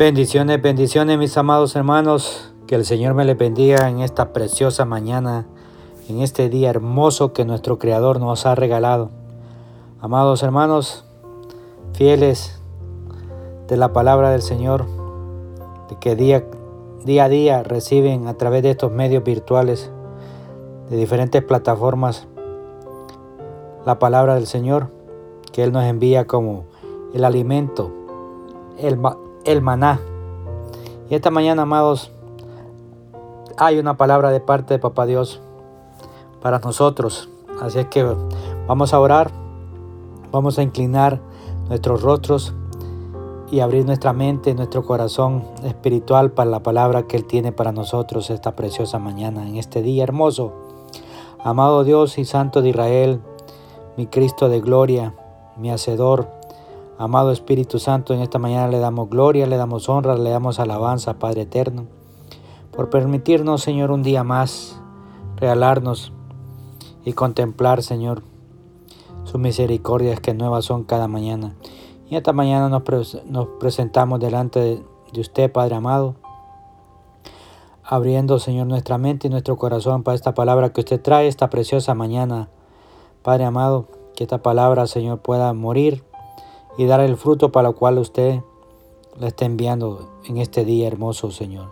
Bendiciones, bendiciones mis amados hermanos. Que el Señor me le bendiga en esta preciosa mañana, en este día hermoso que nuestro Creador nos ha regalado. Amados hermanos, fieles de la palabra del Señor, de que día, día a día reciben a través de estos medios virtuales, de diferentes plataformas, la palabra del Señor, que Él nos envía como el alimento, el, el maná. Y esta mañana, amados, hay una palabra de parte de Papá Dios para nosotros. Así es que vamos a orar, vamos a inclinar nuestros rostros y abrir nuestra mente, nuestro corazón espiritual para la palabra que Él tiene para nosotros esta preciosa mañana, en este día hermoso. Amado Dios y Santo de Israel, mi Cristo de gloria, mi Hacedor, Amado Espíritu Santo, en esta mañana le damos gloria, le damos honra, le damos alabanza, Padre eterno, por permitirnos, Señor, un día más regalarnos y contemplar, Señor, sus misericordias que nuevas son cada mañana. Y esta mañana nos, presentamos delante de, de usted, Padre amado, abriendo, Señor, nuestra mente y nuestro corazón para esta palabra que usted trae esta preciosa mañana. Padre amado, que esta palabra, Señor, pueda morir y dar el fruto para el cual usted la está enviando en este día hermoso, Señor.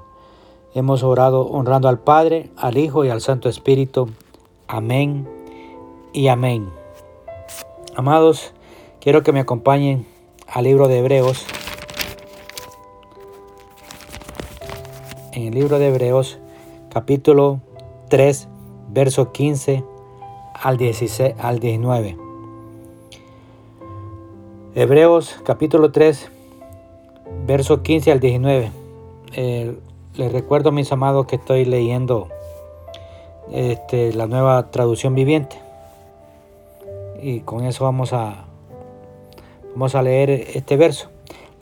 Hemos orado honrando al Padre, al Hijo y al Santo Espíritu. Amén y amén. Amados, quiero que me acompañen al libro de Hebreos. En el libro de Hebreos, capítulo 3, verso 15 al, 16, al 19. Hebreos capítulo 3, verso 15 al 19. Eh, les recuerdo, mis amados, que estoy leyendo este, la nueva traducción viviente. Y con eso vamos a, vamos a leer este verso.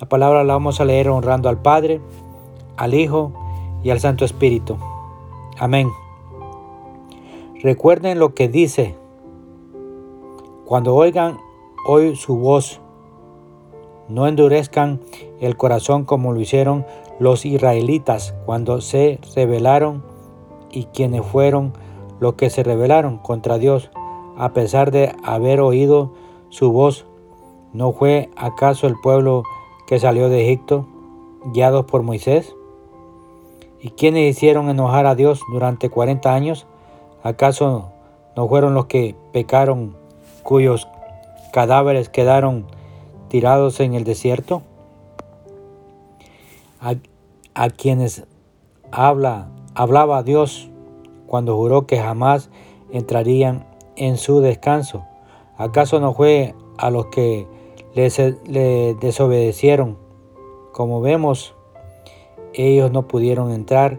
La palabra la vamos a leer honrando al Padre, al Hijo y al Santo Espíritu. Amén. Recuerden lo que dice. Cuando oigan hoy su voz, no endurezcan el corazón como lo hicieron los israelitas cuando se rebelaron y quienes fueron los que se rebelaron contra Dios, a pesar de haber oído su voz. ¿No fue acaso el pueblo que salió de Egipto, guiados por Moisés? ¿Y quienes hicieron enojar a Dios durante 40 años? ¿Acaso no fueron los que pecaron, cuyos cadáveres quedaron tirados en el desierto, a, quienes habla, hablaba Dios cuando juró que jamás entrarían en su descanso. ¿Acaso no fue a los que le desobedecieron? Como vemos, ellos no pudieron entrar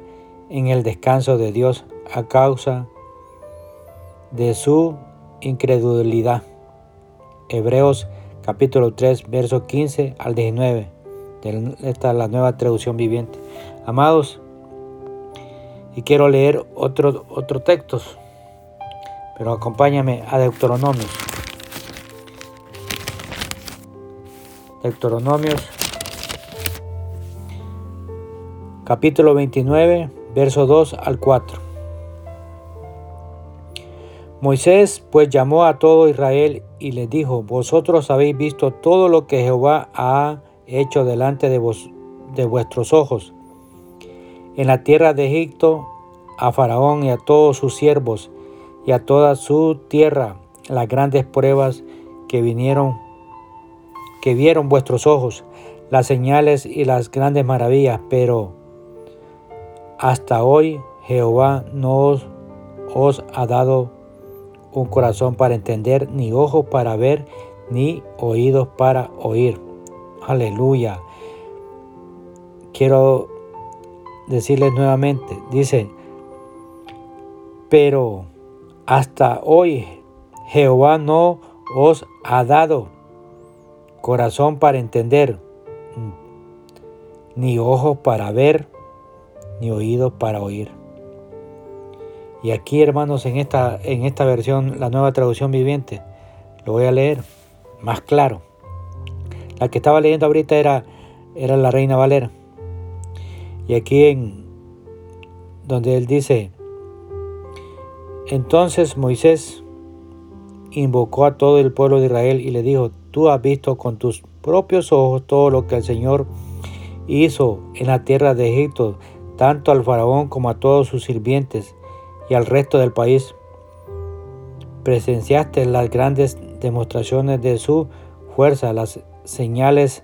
en el descanso de Dios a causa de su incredulidad. Hebreos capítulo 3, verso 15 al 19. Esta es la nueva traducción viviente. Amados, y quiero leer otros otro textos, pero acompáñame a Deuteronomios. Deuteronomios, capítulo 29, verso 2 al 4. Moisés pues llamó a todo Israel y les dijo, vosotros habéis visto todo lo que Jehová ha hecho delante de, vos, de vuestros ojos. En la tierra de Egipto, a Faraón y a todos sus siervos y a toda su tierra, las grandes pruebas que vinieron, que vieron vuestros ojos, las señales y las grandes maravillas, pero hasta hoy Jehová no os ha dado un corazón para entender, ni ojos para ver, ni oídos para oír. Aleluya. Quiero decirles nuevamente, dice, pero hasta hoy Jehová no os ha dado corazón para entender, ni ojos para ver, ni oídos para oír. Y aquí, hermanos, en esta, en esta versión, la nueva traducción viviente, lo voy a leer más claro. La que estaba leyendo ahorita era, era la Reina Valera. Y aquí en donde él dice, entonces Moisés invocó a todo el pueblo de Israel y le dijo, tú has visto con tus propios ojos todo lo que el Señor hizo en la tierra de Egipto, tanto al faraón como a todos sus sirvientes y al resto del país. Presenciaste las grandes demostraciones de su fuerza, las señales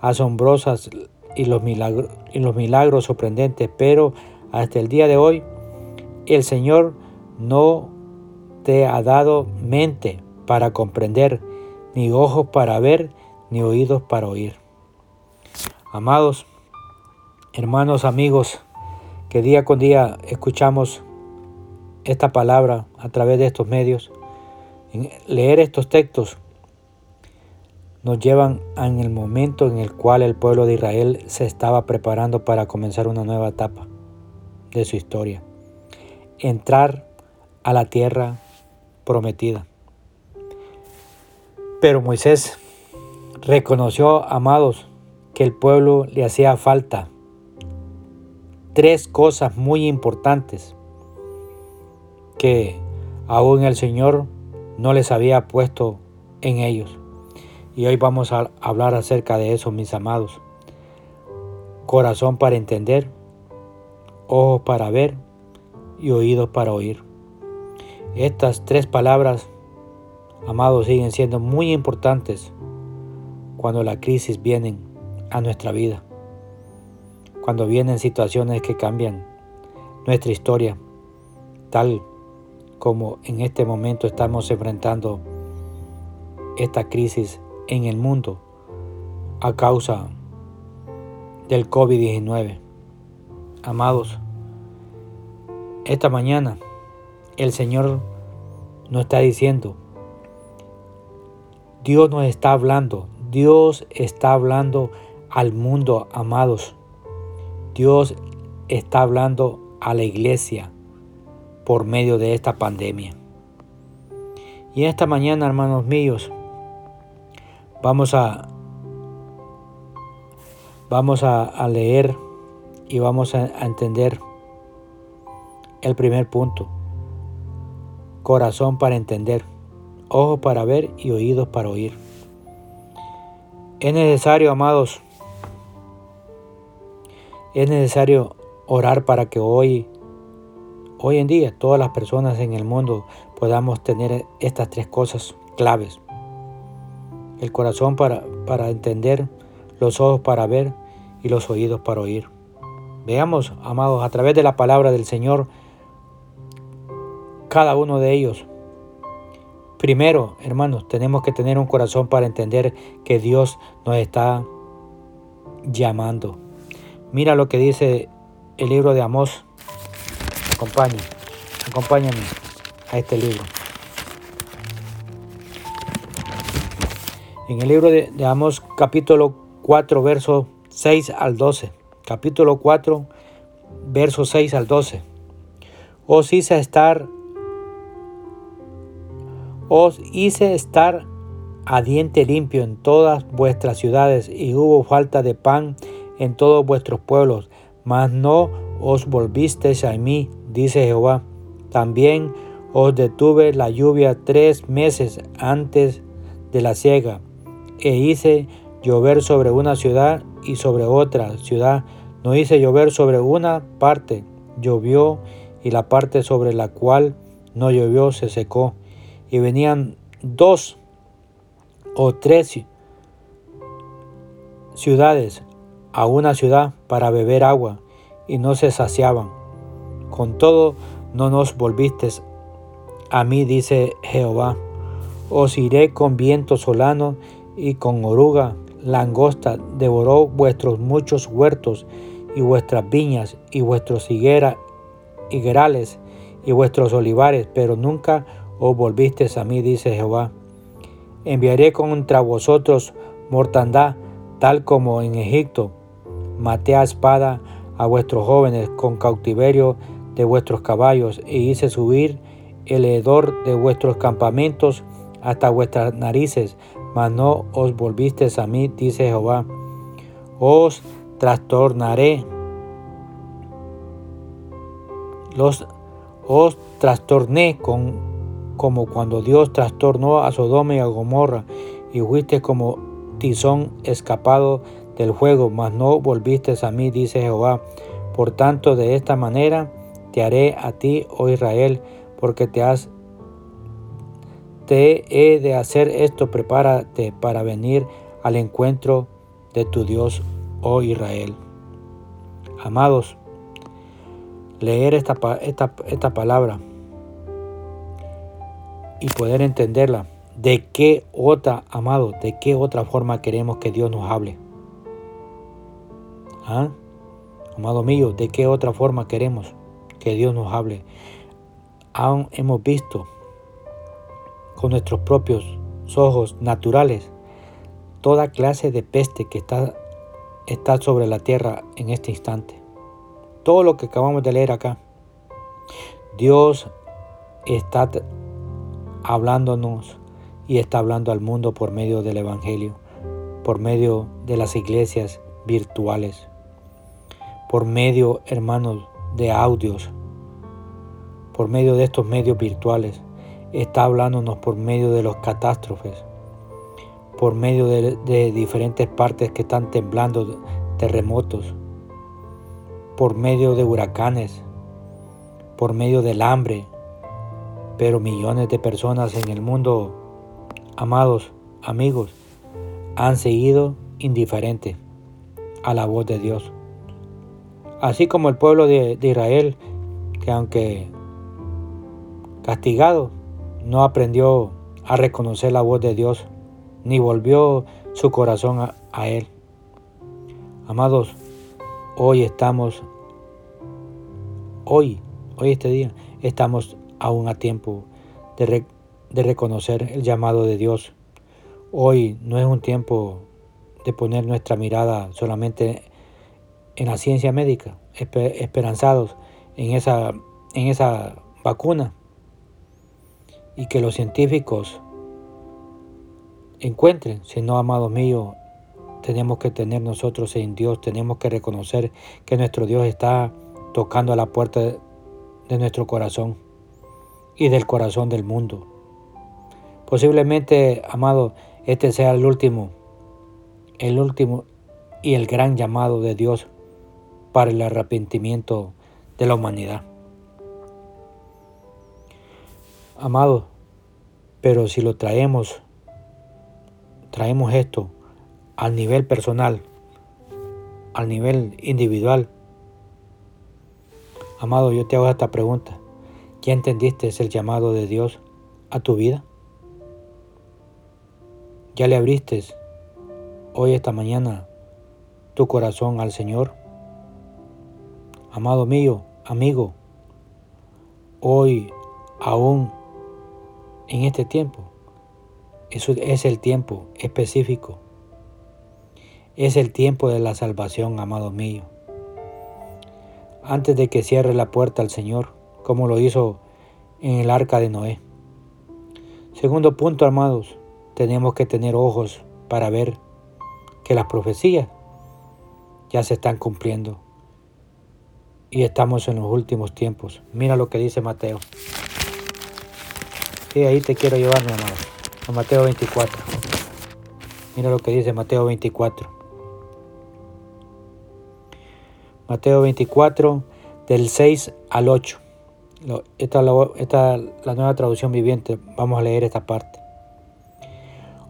asombrosas y los milagros, y los milagros sorprendentes, pero hasta el día de hoy el Señor no te ha dado mente para comprender, ni ojos para ver, ni oídos para oír. Amados, hermanos, amigos, que día con día escuchamos esta palabra a través de estos medios, leer estos textos nos llevan en el momento en el cual el pueblo de Israel se estaba preparando para comenzar una nueva etapa de su historia. Entrar a la tierra prometida. Pero Moisés reconoció, amados, que el pueblo le hacía falta tres cosas muy importantes que aún el Señor no les había puesto en ellos. Y hoy vamos a hablar acerca de eso, mis amados. Corazón para entender, ojos para ver y oídos para oír. Estas tres palabras, amados, siguen siendo muy importantes cuando la crisis viene a nuestra vida, cuando vienen situaciones que cambian nuestra historia, tal como en este momento estamos enfrentando esta crisis en el mundo a causa del COVID-19. Amados, esta mañana el Señor nos está diciendo, Dios nos está hablando, Dios está hablando al mundo, amados. Dios está hablando a la iglesia por medio de esta pandemia. Y esta mañana, hermanos míos, Vamos a, vamos a, leer y vamos a, a entender el primer punto. Corazón para entender, ojos para ver y oídos para oír. Es necesario, amados, es necesario orar para que hoy, hoy en día, todas las personas en el mundo podamos tener estas tres cosas claves el corazón para, para entender, los ojos para ver y los oídos para oír. Veamos, amados, a través de la palabra del Señor, cada uno de ellos. Primero, hermanos, tenemos que tener un corazón para entender que Dios nos está llamando. Mira lo que dice el libro de Amós. Acompáñame, acompáñame a este libro. en el libro de, Amos capítulo 4, verso 6 al 12. Capítulo 4, verso 6 al 12. Os hice estar, os hice estar a diente limpio en todas vuestras ciudades, y hubo falta de pan en todos vuestros pueblos, mas no os volvisteis a mí, dice Jehová. También os detuve la lluvia tres meses antes de la siega e hice llover sobre una ciudad y sobre otra ciudad. No hice llover sobre una parte, llovió y la parte sobre la cual no llovió se secó. Y venían dos o tres ciudades a una ciudad para beber agua y no se saciaban. Con todo no nos volviste a mí, dice Jehová. Os iré con viento solano y con oruga langosta devoró vuestros muchos huertos y vuestras viñas y vuestros higueras, higuerales y vuestros olivares, pero nunca os volvisteis a mí, dice Jehová. Enviaré contra vosotros mortandad, tal como en Egipto. Maté a espada a vuestros jóvenes con cautiverio de vuestros caballos e hice subir el hedor de vuestros campamentos hasta vuestras narices mas no os volvisteis a mí, dice Jehová. Os trastornaré los os trastorné con, como cuando Dios trastornó a Sodoma y a Gomorra, y fuiste como tizón escapado del fuego, mas no volviste a mí, dice Jehová. Por tanto, de esta manera te haré a ti, oh Israel, porque te has te he de hacer esto, prepárate para venir al encuentro de tu Dios, oh Israel. Amados, leer esta, esta, esta palabra y poder entenderla, de qué otra, amado, de qué otra forma queremos que Dios nos hable. ¿Ah? Amado mío, ¿de qué otra forma queremos que Dios nos hable? Aún hemos visto con nuestros propios ojos naturales toda clase de peste que está, está sobre la tierra en este instante. Todo lo que acabamos de leer acá. Dios está hablándonos y está hablando al mundo por medio del Evangelio, por medio de las iglesias virtuales, por medio, hermanos, de audios, por medio de estos medios virtuales está hablándonos por medio de los catástrofes, por medio de, diferentes partes que están temblando, terremotos, por medio de huracanes, por medio del hambre, pero millones de personas en el mundo, amados, amigos, han seguido indiferentes a la voz de Dios. Así como el pueblo de Israel, que aunque castigado, no aprendió a reconocer la voz de Dios, ni volvió su corazón a, Él. Amados, hoy estamos, hoy, hoy este día, estamos aún a tiempo de, de reconocer el llamado de Dios. Hoy no es un tiempo de poner nuestra mirada solamente en la ciencia médica, esperanzados en esa, en esa vacuna y que los científicos encuentren, si no, amados míos, tenemos que tener nosotros en Dios, tenemos que reconocer que nuestro Dios está tocando a la puerta de nuestro corazón y del corazón del mundo. Posiblemente, amado, este sea el último, el último y el gran llamado de Dios para el arrepentimiento de la humanidad. Amado, pero si lo traemos, traemos esto al nivel personal, al nivel individual. Amado, yo te hago esta pregunta. ¿Ya entendiste el llamado de Dios a tu vida? ¿Ya le abriste hoy, esta mañana, tu corazón al Señor? Amado mío, amigo, hoy aún en este tiempo. Eso es el tiempo específico. Es el tiempo de la salvación, amado mío. Antes de que cierre la puerta al Señor, como lo hizo en el arca de Noé. Segundo punto, amados, tenemos que tener ojos para ver que las profecías ya se están cumpliendo. Y estamos en los últimos tiempos. Mira lo que dice Mateo. Sí, ahí te quiero llevar, mi amado. Mateo 24. Mira lo que dice Mateo 24. Mateo 24, del 6 al 8. Esta es la nueva traducción viviente. Vamos a leer esta parte.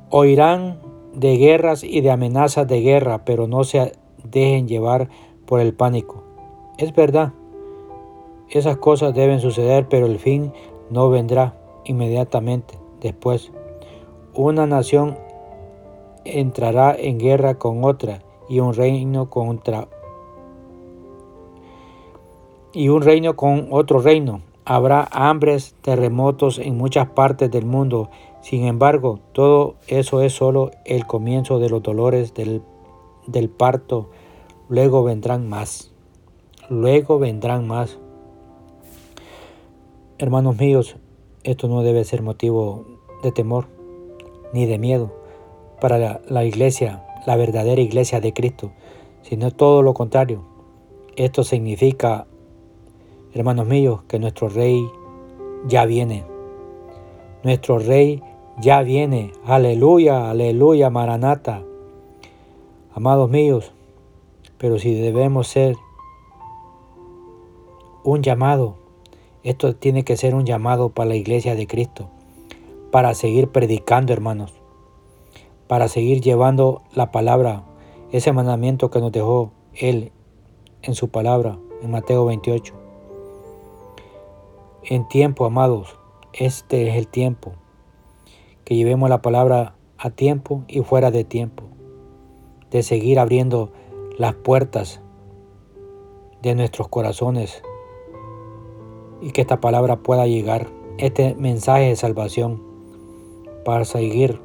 Oirán de guerras y de amenazas de guerra, pero no se dejen llevar por el pánico. Es verdad, esas cosas deben suceder, pero el fin no vendrá inmediatamente después. Una nación entrará en guerra con otra y un reino contra y un reino con otro reino. Habrá hambres, terremotos en muchas partes del mundo. Sin embargo, todo eso es solo el comienzo de los dolores del, del parto. Luego vendrán más. Luego vendrán más. Hermanos míos, esto no debe ser motivo de temor ni de miedo para la, iglesia, la verdadera iglesia de Cristo, sino todo lo contrario. Esto significa hermanos míos, que nuestro Rey ya viene. Nuestro Rey ya viene. Aleluya, aleluya, Maranata. Amados míos, pero si debemos ser un llamado, esto tiene que ser un llamado para la iglesia de Cristo, para seguir predicando, hermanos, para seguir llevando la palabra, ese mandamiento que nos dejó Él en su palabra, en Mateo 28. En tiempo, amados, este es el tiempo, que llevemos la palabra a tiempo y fuera de tiempo, de seguir abriendo las puertas de nuestros corazones y que esta palabra pueda llegar, este mensaje de salvación, para seguir,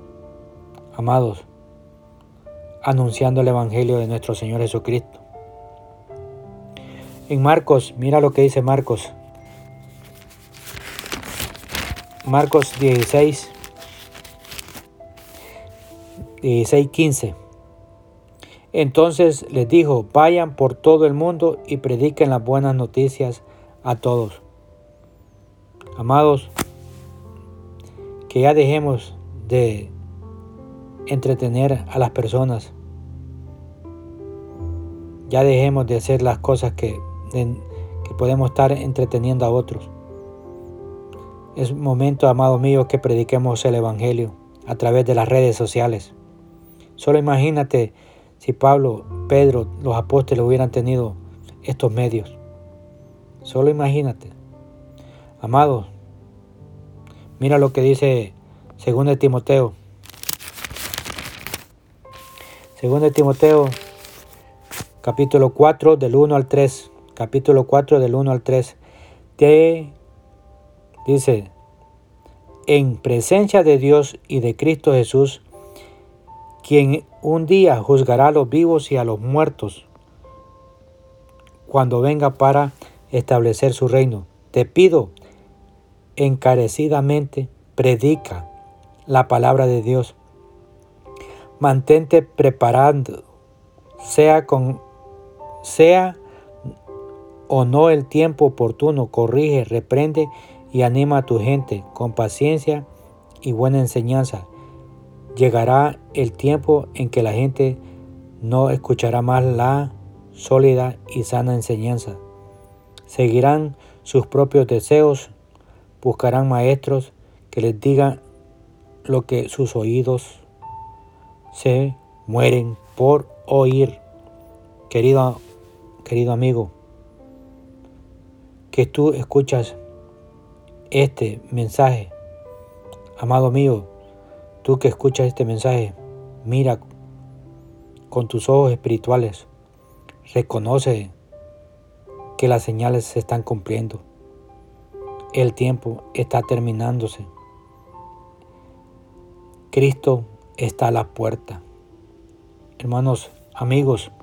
amados, anunciando el Evangelio de nuestro Señor Jesucristo. En Marcos, mira lo que dice Marcos. Marcos 16, 16, 15. Entonces les dijo, vayan por todo el mundo y prediquen las buenas noticias a todos. Amados, que ya dejemos de entretener a las personas. Ya dejemos de hacer las cosas que, que podemos estar entreteniendo a otros. Es momento, amados míos, que prediquemos el Evangelio a través de las redes sociales. Solo imagínate si Pablo, Pedro, los apóstoles hubieran tenido estos medios. Solo imagínate. Amados, mira lo que dice según de Timoteo. Según de Timoteo, capítulo 4 del 1 al 3. Capítulo 4 del 1 al 3. Te dice, en presencia de Dios y de Cristo Jesús, quien un día juzgará a los vivos y a los muertos cuando venga para establecer su reino. Te pido encarecidamente, predica la palabra de Dios. Mantente preparando, sea con sea o no el tiempo oportuno, corrige, reprende y anima a tu gente con paciencia y buena enseñanza. Llegará el tiempo en que la gente no escuchará más la sólida y sana enseñanza. Seguirán sus propios deseos, buscarán maestros que les digan lo que sus oídos se mueren por oír. Querido, querido amigo, que tú escuchas este mensaje, amado mío, tú que escuchas este mensaje, mira con tus ojos espirituales, reconoce que las señales se están cumpliendo. El tiempo está terminándose. Cristo está a la puerta. Hermanos, amigos,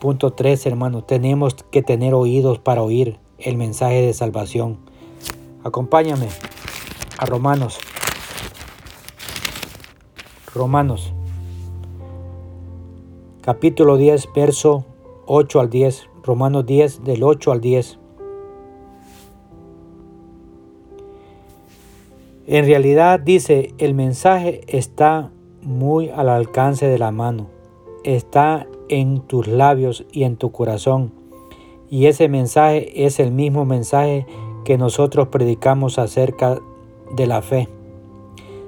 punto 3, hermanos, tenemos que tener oídos para oír el mensaje de salvación. Acompáñame a Romanos. Romanos. Capítulo 10, verso 8 al 10. Romanos 10, del 8 al 10. En realidad dice, el mensaje está muy al alcance de la mano, está en tus labios y en tu corazón. Y ese mensaje es el mismo mensaje que nosotros predicamos acerca de la fe.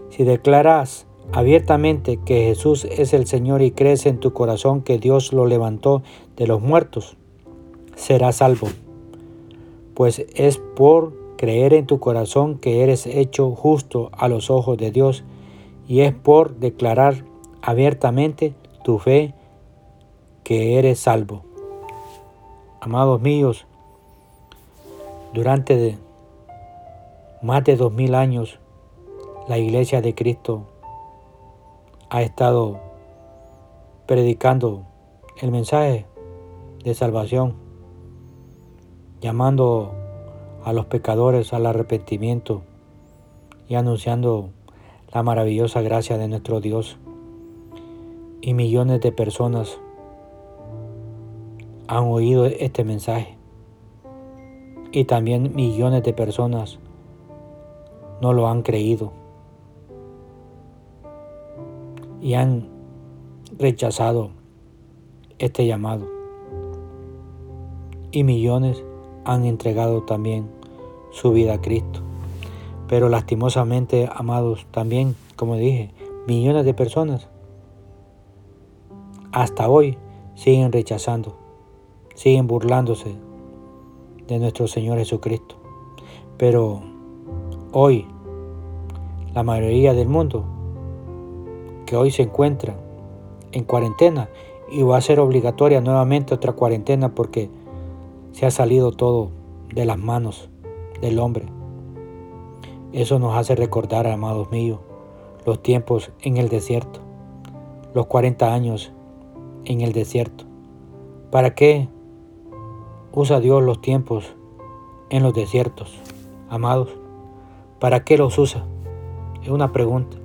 Si declaras abiertamente que Jesús es el Señor y crees en tu corazón que Dios lo levantó de los muertos, serás salvo. Pues es por creer en tu corazón que eres hecho justo a los ojos de Dios y es por declarar abiertamente tu fe que eres salvo. Amados míos, durante más de dos mil años la iglesia de Cristo ha estado predicando el mensaje de salvación, llamando a los pecadores al arrepentimiento y anunciando la maravillosa gracia de nuestro Dios. Y millones de personas han oído este mensaje. Y también millones de personas no lo han creído y han rechazado este llamado. Y millones han entregado también su vida a Cristo. Pero lastimosamente, amados, también, como dije, millones de personas hasta hoy siguen rechazando, siguen burlándose de nuestro Señor Jesucristo. Pero hoy, la mayoría del mundo que hoy se encuentra en cuarentena y va a ser obligatoria nuevamente otra cuarentena porque se ha salido todo de las manos del hombre. Eso nos hace recordar, amados míos, los tiempos en el desierto, los 40 años en el desierto. ¿Para qué usa Dios los tiempos en los desiertos, amados? ¿Para qué los usa? Es una pregunta.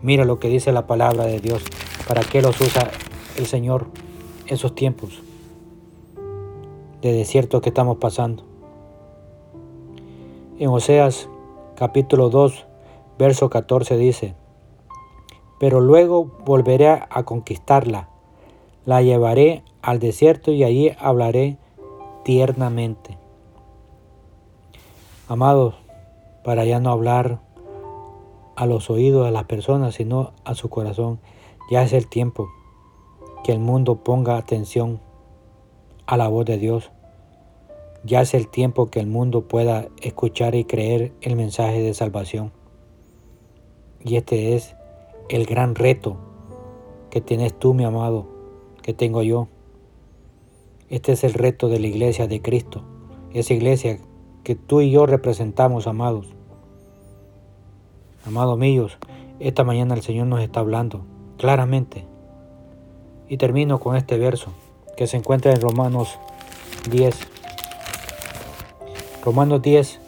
Mira lo que dice la palabra de Dios. ¿Para qué los usa el Señor esos tiempos de desierto que estamos pasando? En Oseas capítulo 2, verso 14 dice, Pero luego volveré a conquistarla, la llevaré al desierto y allí hablaré tiernamente. Amados, para ya no hablar a los oídos de las personas, sino a su corazón, ya es el tiempo que el mundo ponga atención a la voz de Dios ya es el tiempo que el mundo pueda escuchar y creer el mensaje de salvación. Y este es el gran reto que tienes tú, mi amado, que tengo yo. Este es el reto de la iglesia de Cristo, esa iglesia que tú y yo representamos, amados. Amados míos, esta mañana el Señor nos está hablando claramente. Y termino con este verso que se encuentra en Romanos 10, Romanos 10,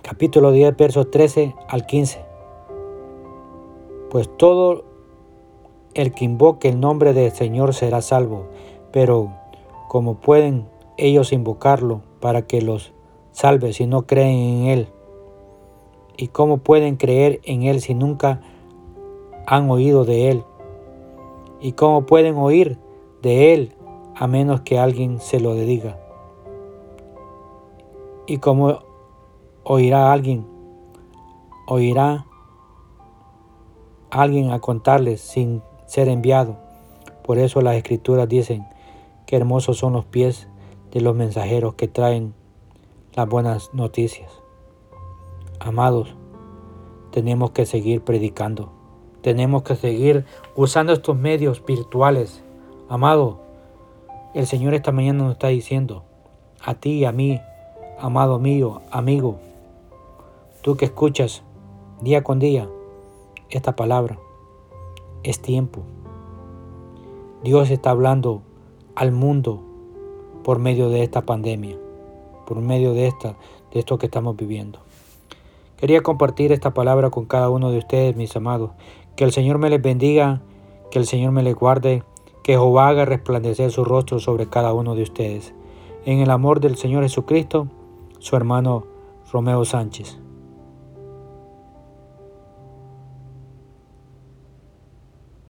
capítulo 10, versos 13 al 15. Pues todo el que invoque el nombre del Señor será salvo, pero como pueden ellos invocarlo para que los salve si no creen en Él? ¿Y cómo pueden creer en Él si nunca han oído de Él? ¿Y cómo pueden oír de Él a menos que alguien se lo diga? ¿Y cómo oirá alguien? Oirá alguien a contarles sin ser enviado. Por eso las escrituras dicen que hermosos son los pies de los mensajeros que traen las buenas noticias. Amados, tenemos que seguir predicando. Tenemos que seguir usando estos medios virtuales. Amado, el Señor esta mañana nos está diciendo, a ti a mí, amado mío, amigo, tú que escuchas día con día esta palabra, es tiempo. Dios está hablando al mundo por medio de esta pandemia, por medio de esta de esto que estamos viviendo. Quería compartir esta palabra con cada uno de ustedes, mis amados. Que el Señor me les bendiga, que el Señor me les guarde, que Jehová haga resplandecer su rostro sobre cada uno de ustedes. En el amor del Señor Jesucristo, su hermano Romeo Sánchez.